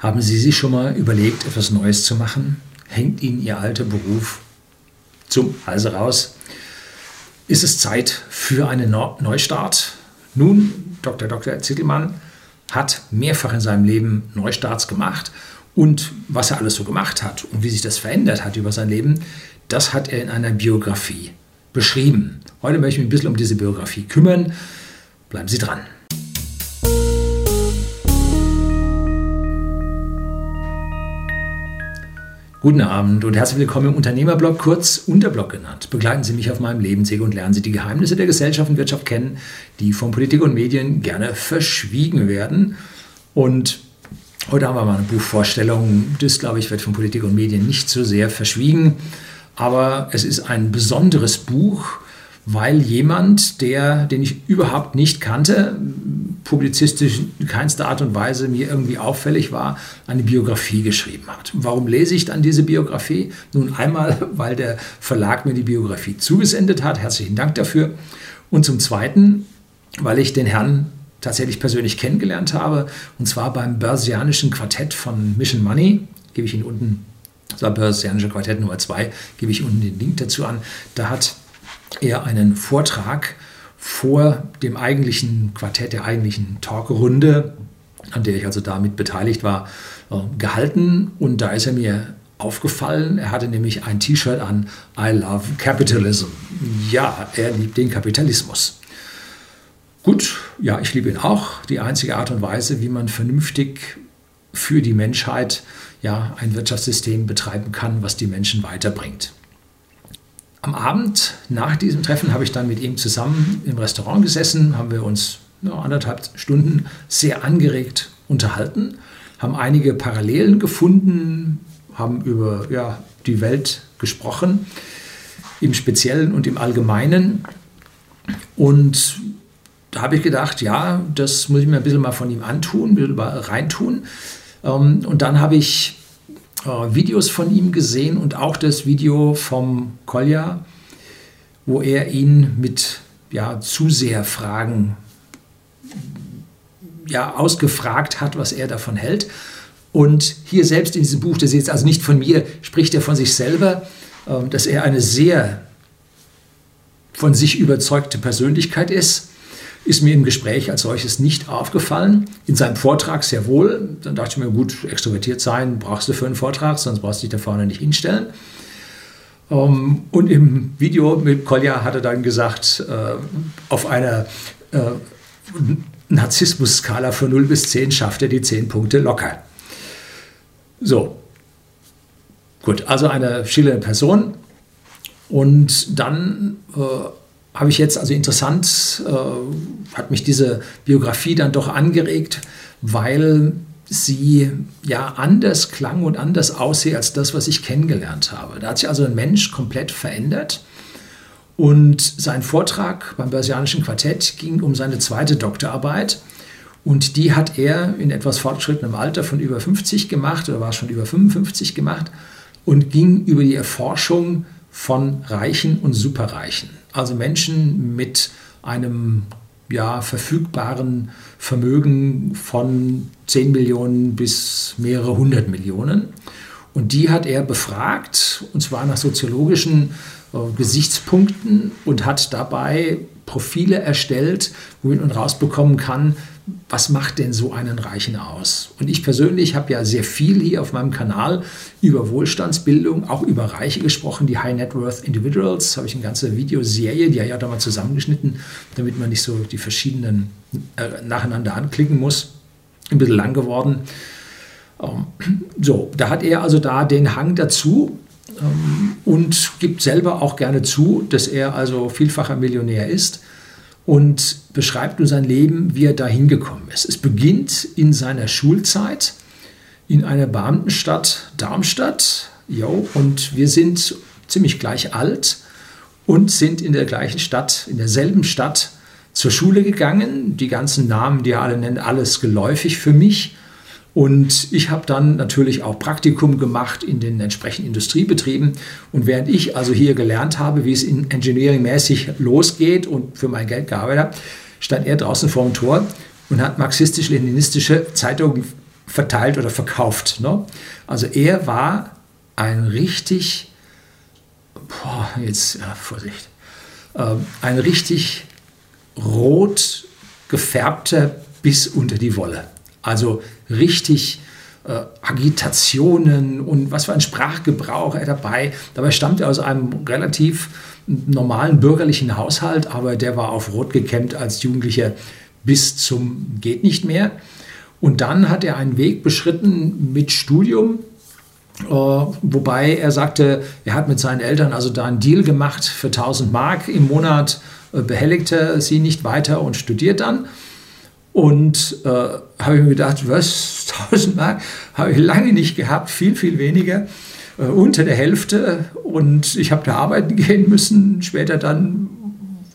Haben Sie sich schon mal überlegt, etwas Neues zu machen? Hängt Ihnen Ihr alter Beruf zum Halse raus? Ist es Zeit für einen Neustart? Nun, Dr. Dr. Zittelmann hat mehrfach in seinem Leben Neustarts gemacht und was er alles so gemacht hat und wie sich das verändert hat über sein Leben, das hat er in einer Biografie beschrieben. Heute möchte ich mich ein bisschen um diese Biografie kümmern. Bleiben Sie dran. Guten Abend und herzlich willkommen im Unternehmerblog, kurz Unterblog genannt. Begleiten Sie mich auf meinem Lebensweg und lernen Sie die Geheimnisse der Gesellschaft und Wirtschaft kennen, die von Politik und Medien gerne verschwiegen werden. Und heute haben wir mal eine Buchvorstellung. Das, glaube ich, wird von Politik und Medien nicht so sehr verschwiegen. Aber es ist ein besonderes Buch, weil jemand, der, den ich überhaupt nicht kannte, publizistisch in keinster Art und Weise mir irgendwie auffällig war, eine Biografie geschrieben hat. Warum lese ich dann diese Biografie? Nun einmal, weil der Verlag mir die Biografie zugesendet hat. Herzlichen Dank dafür. Und zum Zweiten, weil ich den Herrn tatsächlich persönlich kennengelernt habe, und zwar beim Börsianischen Quartett von Mission Money. Gebe ich Ihnen unten, das war Börsianische Quartett Nummer 2, gebe ich unten den Link dazu an. Da hat er einen Vortrag vor dem eigentlichen Quartett, der eigentlichen Talkrunde, an der ich also damit beteiligt war, äh, gehalten. Und da ist er mir aufgefallen. Er hatte nämlich ein T-Shirt an, I love capitalism. Ja, er liebt den Kapitalismus. Gut, ja, ich liebe ihn auch. Die einzige Art und Weise, wie man vernünftig für die Menschheit ja, ein Wirtschaftssystem betreiben kann, was die Menschen weiterbringt. Am Abend nach diesem Treffen habe ich dann mit ihm zusammen im Restaurant gesessen, haben wir uns ja, anderthalb Stunden sehr angeregt unterhalten, haben einige Parallelen gefunden, haben über ja, die Welt gesprochen, im Speziellen und im Allgemeinen. Und da habe ich gedacht, ja, das muss ich mir ein bisschen mal von ihm antun, ein bisschen reintun. Ähm, und dann habe ich äh, Videos von ihm gesehen und auch das Video vom Kolja, wo er ihn mit ja, Zuseherfragen ja, ausgefragt hat, was er davon hält. Und hier selbst in diesem Buch, das ist jetzt also nicht von mir, spricht er von sich selber, äh, dass er eine sehr von sich überzeugte Persönlichkeit ist ist mir im Gespräch als solches nicht aufgefallen. In seinem Vortrag sehr wohl. Dann dachte ich mir, gut, extrovertiert sein brauchst du für einen Vortrag, sonst brauchst du dich da vorne nicht hinstellen. Ähm, und im Video mit Kolja hat er dann gesagt, äh, auf einer äh, Narzissmus-Skala von 0 bis 10 schafft er die 10 Punkte locker. So. Gut, also eine schillernde Person. Und dann äh, habe ich jetzt, also interessant, äh, hat mich diese Biografie dann doch angeregt, weil sie ja anders klang und anders aussieht als das, was ich kennengelernt habe. Da hat sich also ein Mensch komplett verändert. Und sein Vortrag beim Börsianischen Quartett ging um seine zweite Doktorarbeit. Und die hat er in etwas fortgeschrittenem Alter von über 50 gemacht oder war schon über 55 gemacht und ging über die Erforschung von Reichen und Superreichen. Also Menschen mit einem ja, verfügbaren Vermögen von 10 Millionen bis mehrere hundert Millionen. Und die hat er befragt, und zwar nach soziologischen äh, Gesichtspunkten und hat dabei Profile erstellt, womit man rausbekommen kann, was macht denn so einen Reichen aus? Und ich persönlich habe ja sehr viel hier auf meinem Kanal über Wohlstandsbildung, auch über Reiche gesprochen, die High Net Worth Individuals. habe ich eine ganze Videoserie, die habe ich auch da mal zusammengeschnitten, damit man nicht so die verschiedenen äh, nacheinander anklicken muss. Ein bisschen lang geworden. Ähm, so, da hat er also da den Hang dazu und gibt selber auch gerne zu, dass er also vielfacher Millionär ist und beschreibt nun sein Leben, wie er da hingekommen ist. Es beginnt in seiner Schulzeit in einer Beamtenstadt Darmstadt. Jo, und wir sind ziemlich gleich alt und sind in der gleichen Stadt, in derselben Stadt zur Schule gegangen. Die ganzen Namen, die er alle nennt, alles geläufig für mich. Und ich habe dann natürlich auch Praktikum gemacht in den entsprechenden Industriebetrieben. Und während ich also hier gelernt habe, wie es in Engineering-mäßig losgeht und für mein Geld gearbeitet habe, stand er draußen vor dem Tor und hat marxistisch-leninistische Zeitungen verteilt oder verkauft. Ne? Also er war ein richtig, boah, jetzt, ja, Vorsicht, ähm, ein richtig rot gefärbter bis unter die Wolle. Also richtig äh, Agitationen und was für ein Sprachgebrauch er dabei. Dabei stammt er aus einem relativ normalen bürgerlichen Haushalt, aber der war auf Rot gekämmt als Jugendlicher bis zum geht nicht mehr. Und dann hat er einen Weg beschritten mit Studium, äh, wobei er sagte, er hat mit seinen Eltern also da einen Deal gemacht für 1000 Mark im Monat, äh, behelligte sie nicht weiter und studiert dann. Und äh, habe ich mir gedacht, was, 1000 Mark habe ich lange nicht gehabt, viel, viel weniger, äh, unter der Hälfte. Und ich habe da arbeiten gehen müssen, später dann,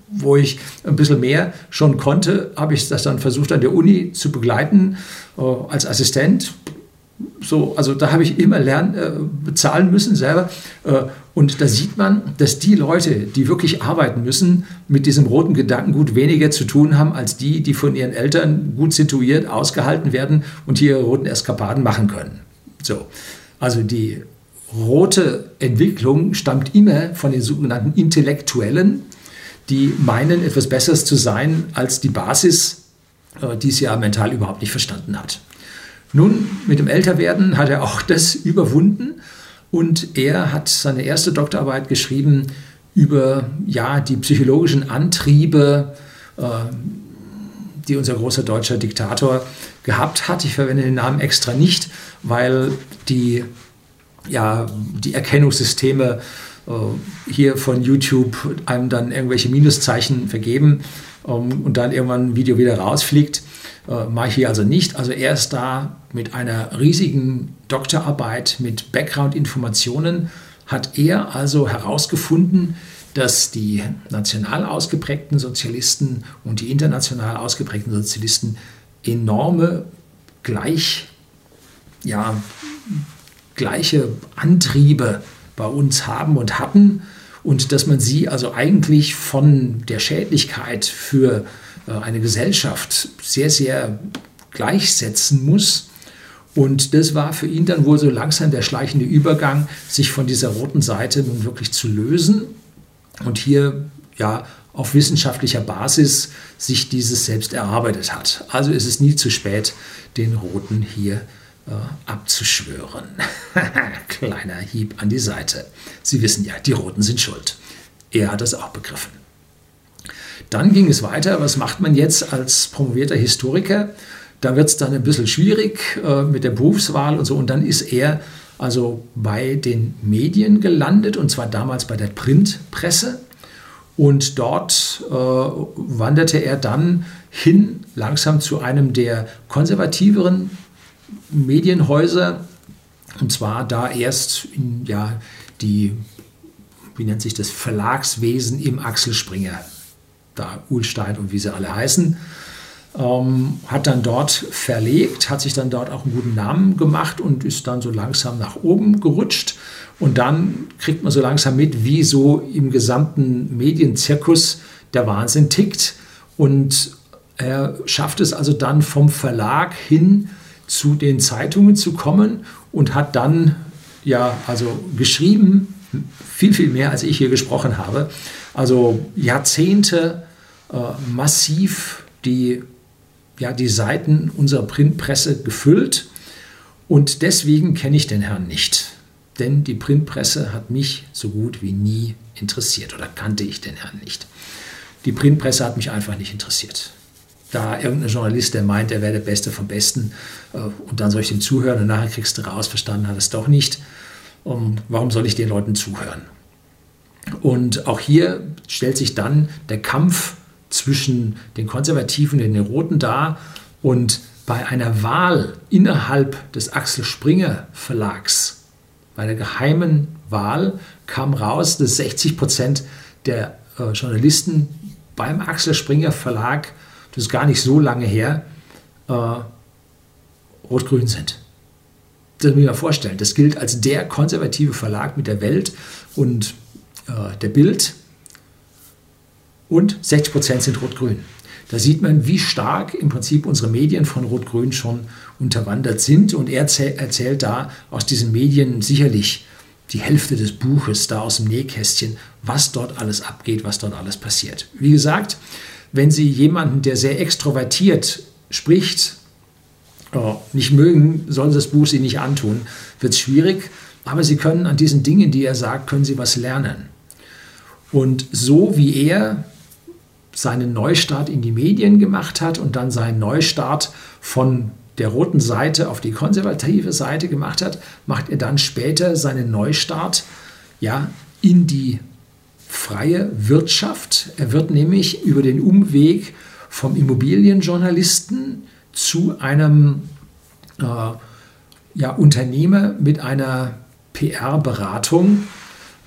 wo ich ein bisschen mehr schon konnte, habe ich das dann versucht an der Uni zu begleiten äh, als Assistent. So, also da habe ich immer lernen, äh, bezahlen müssen selber. Äh, und da sieht man, dass die Leute, die wirklich arbeiten müssen, mit diesem roten Gedankengut weniger zu tun haben, als die, die von ihren Eltern gut situiert, ausgehalten werden und hier ihre roten Eskapaden machen können. So, also die rote Entwicklung stammt immer von den sogenannten Intellektuellen, die meinen, etwas Besseres zu sein als die Basis, äh, die es ja mental überhaupt nicht verstanden hat. Nun, mit dem Älterwerden hat er auch das überwunden und er hat seine erste Doktorarbeit geschrieben über ja, die psychologischen Antriebe, äh, die unser großer deutscher Diktator gehabt hat. Ich verwende den Namen extra nicht, weil die, ja, die Erkennungssysteme äh, hier von YouTube einem dann irgendwelche Minuszeichen vergeben ähm, und dann irgendwann ein Video wieder rausfliegt. Äh, mache ich hier also nicht. Also er ist da mit einer riesigen Doktorarbeit mit Background-Informationen, hat er also herausgefunden, dass die national ausgeprägten Sozialisten und die international ausgeprägten Sozialisten enorme gleich, ja, gleiche Antriebe bei uns haben und hatten und dass man sie also eigentlich von der Schädlichkeit für äh, eine Gesellschaft sehr, sehr gleichsetzen muss. Und das war für ihn dann wohl so langsam der schleichende Übergang, sich von dieser roten Seite nun wirklich zu lösen und hier ja auf wissenschaftlicher Basis sich dieses selbst erarbeitet hat. Also ist es nie zu spät, den Roten hier äh, abzuschwören. Kleiner Hieb an die Seite. Sie wissen ja, die Roten sind schuld. Er hat das auch begriffen. Dann ging es weiter. Was macht man jetzt als promovierter Historiker? Da wird es dann ein bisschen schwierig äh, mit der Berufswahl und so. Und dann ist er also bei den Medien gelandet und zwar damals bei der Printpresse. Und dort äh, wanderte er dann hin langsam zu einem der konservativeren Medienhäuser. Und zwar da erst in, ja, die, wie nennt sich das, Verlagswesen im Axel Springer da Uhlstein und wie sie alle heißen. Ähm, hat dann dort verlegt, hat sich dann dort auch einen guten Namen gemacht und ist dann so langsam nach oben gerutscht. Und dann kriegt man so langsam mit, wie so im gesamten Medienzirkus der Wahnsinn tickt. Und er schafft es also dann vom Verlag hin zu den Zeitungen zu kommen und hat dann ja also geschrieben, viel, viel mehr als ich hier gesprochen habe. Also Jahrzehnte äh, massiv die, ja, die Seiten unserer Printpresse gefüllt. Und deswegen kenne ich den Herrn nicht. Denn die Printpresse hat mich so gut wie nie interessiert oder kannte ich den Herrn nicht. Die Printpresse hat mich einfach nicht interessiert. Da irgendein Journalist, der meint, er wäre der Beste vom Besten äh, und dann soll ich dem zuhören und nachher kriegst du raus, verstanden hat es doch nicht. Um, warum soll ich den Leuten zuhören? Und auch hier stellt sich dann der Kampf zwischen den Konservativen und den Roten dar. Und bei einer Wahl innerhalb des Axel Springer Verlags, bei einer geheimen Wahl, kam raus, dass 60 Prozent der äh, Journalisten beim Axel Springer Verlag, das ist gar nicht so lange her, äh, rot-grün sind. Das muss ich mir vorstellen. Das gilt als der konservative Verlag mit der Welt und äh, der Bild und 60 Prozent sind rot-grün. Da sieht man, wie stark im Prinzip unsere Medien von Rot-Grün schon unterwandert sind. Und er erzählt da aus diesen Medien sicherlich die Hälfte des Buches da aus dem Nähkästchen, was dort alles abgeht, was dort alles passiert. Wie gesagt, wenn Sie jemanden, der sehr extrovertiert spricht, äh, nicht mögen, sollen Sie das Buch Sie nicht antun, wird es schwierig. Aber Sie können an diesen Dingen, die er sagt, können Sie was lernen. Und so wie er seinen Neustart in die Medien gemacht hat und dann seinen Neustart von der roten Seite auf die konservative Seite gemacht hat, macht er dann später seinen Neustart ja, in die freie Wirtschaft. Er wird nämlich über den Umweg vom Immobilienjournalisten zu einem äh, ja, Unternehmer mit einer PR-Beratung,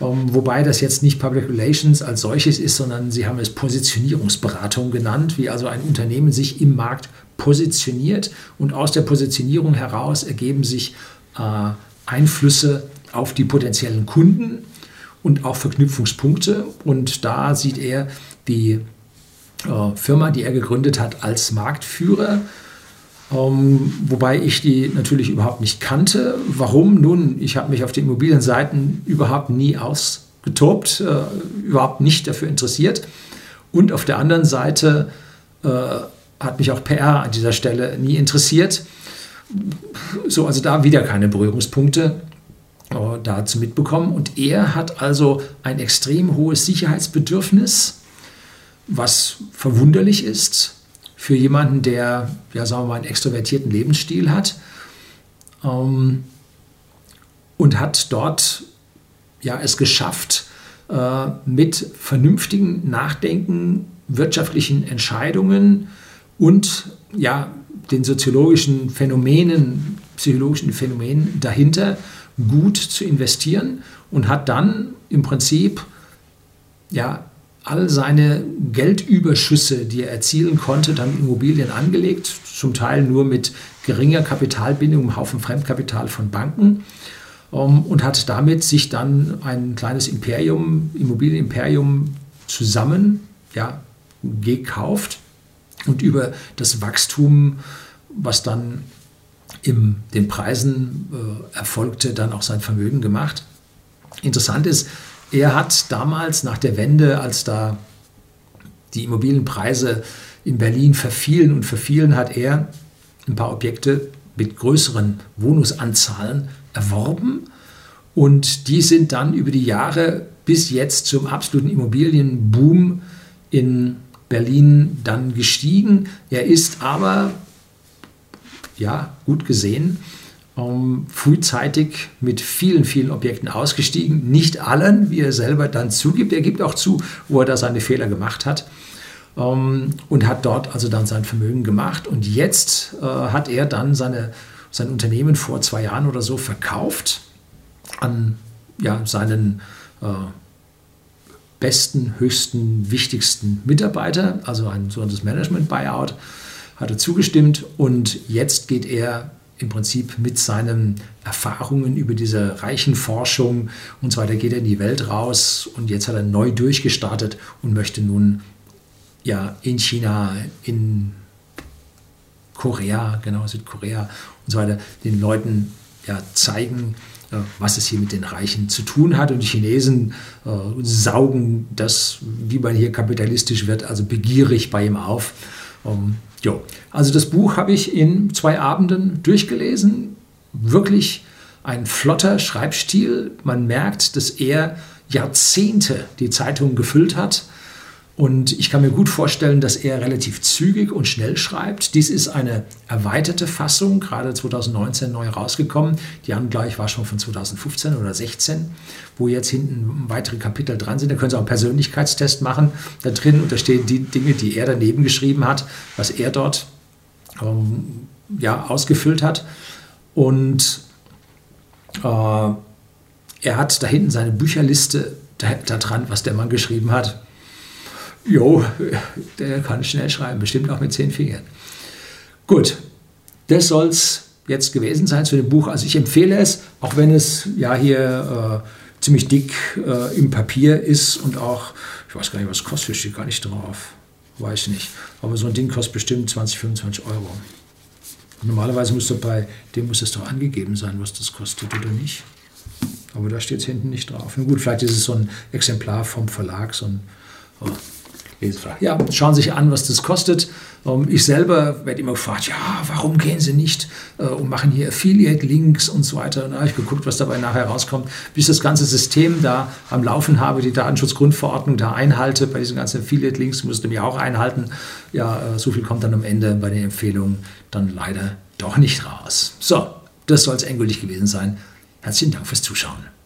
wobei das jetzt nicht Public Relations als solches ist, sondern sie haben es Positionierungsberatung genannt, wie also ein Unternehmen sich im Markt positioniert und aus der Positionierung heraus ergeben sich äh, Einflüsse auf die potenziellen Kunden und auch Verknüpfungspunkte. Und da sieht er die äh, Firma, die er gegründet hat, als Marktführer. Ähm, wobei ich die natürlich überhaupt nicht kannte. Warum? Nun, ich habe mich auf den Immobilienseiten überhaupt nie ausgetobt, äh, überhaupt nicht dafür interessiert. Und auf der anderen Seite äh, hat mich auch PR an dieser Stelle nie interessiert. So, also da wieder keine Berührungspunkte äh, dazu mitbekommen. Und er hat also ein extrem hohes Sicherheitsbedürfnis, was verwunderlich ist für jemanden, der, ja, sagen wir mal, einen extrovertierten Lebensstil hat. Ähm, und hat dort ja, es geschafft, äh, mit vernünftigen Nachdenken, wirtschaftlichen Entscheidungen und ja, den soziologischen Phänomenen, psychologischen Phänomenen dahinter gut zu investieren und hat dann im Prinzip ja, all seine Geldüberschüsse, die er erzielen konnte, dann Immobilien angelegt, zum Teil nur mit geringer Kapitalbindung, einem Haufen Fremdkapital von Banken ähm, und hat damit sich dann ein kleines Imperium, Immobilienimperium zusammen ja, gekauft und über das Wachstum, was dann in den Preisen äh, erfolgte, dann auch sein Vermögen gemacht. Interessant ist, er hat damals nach der Wende, als da die Immobilienpreise in Berlin verfielen und verfielen, hat er ein paar Objekte mit größeren Wohnungsanzahlen erworben und die sind dann über die Jahre bis jetzt zum absoluten Immobilienboom in Berlin dann gestiegen. Er ist aber, ja, gut gesehen, ähm, frühzeitig mit vielen, vielen Objekten ausgestiegen. Nicht allen, wie er selber dann zugibt. Er gibt auch zu, wo er da seine Fehler gemacht hat. Ähm, und hat dort also dann sein Vermögen gemacht. Und jetzt äh, hat er dann seine, sein Unternehmen vor zwei Jahren oder so verkauft an ja, seinen äh, besten, höchsten, wichtigsten Mitarbeiter, also ein sogenanntes Management-Buyout, hat er zugestimmt und jetzt geht er im Prinzip mit seinen Erfahrungen über diese reichen Forschung und so weiter geht er in die Welt raus und jetzt hat er neu durchgestartet und möchte nun ja in China, in Korea, genau Südkorea und so weiter den Leuten ja zeigen, was es hier mit den Reichen zu tun hat. Und die Chinesen äh, saugen das, wie man hier kapitalistisch wird, also begierig bei ihm auf. Ähm, jo. Also das Buch habe ich in zwei Abenden durchgelesen. Wirklich ein flotter Schreibstil. Man merkt, dass er Jahrzehnte die Zeitung gefüllt hat und ich kann mir gut vorstellen, dass er relativ zügig und schnell schreibt. Dies ist eine erweiterte Fassung, gerade 2019 neu rausgekommen. Die Angleich war schon von 2015 oder 16, wo jetzt hinten weitere Kapitel dran sind. Da können Sie auch einen Persönlichkeitstest machen da drin und da stehen die Dinge, die er daneben geschrieben hat, was er dort ähm, ja, ausgefüllt hat. Und äh, er hat da hinten seine Bücherliste da, da dran, was der Mann geschrieben hat. Jo, der kann schnell schreiben, bestimmt auch mit zehn Fingern. Gut, das soll es jetzt gewesen sein zu dem Buch. Also ich empfehle es, auch wenn es ja hier äh, ziemlich dick äh, im Papier ist und auch, ich weiß gar nicht, was kostet, steht gar nicht drauf. Weiß nicht. Aber so ein Ding kostet bestimmt 20, 25 Euro. Normalerweise muss bei dem muss es doch angegeben sein, was das kostet, oder nicht? Aber da steht es hinten nicht drauf. Na gut, vielleicht ist es so ein Exemplar vom Verlag, so ein oh, Lesefrage. Ja, schauen Sie sich an, was das kostet. Ähm, ich selber werde immer gefragt, ja, warum gehen Sie nicht äh, und machen hier Affiliate-Links und so weiter. Und da habe ich geguckt, was dabei nachher rauskommt, bis das ganze System da am Laufen habe, die Datenschutzgrundverordnung da einhalte. Bei diesen ganzen Affiliate-Links musste ich auch einhalten. Ja, äh, so viel kommt dann am Ende bei den Empfehlungen dann leider doch nicht raus. So, das soll es endgültig gewesen sein. Herzlichen Dank fürs Zuschauen.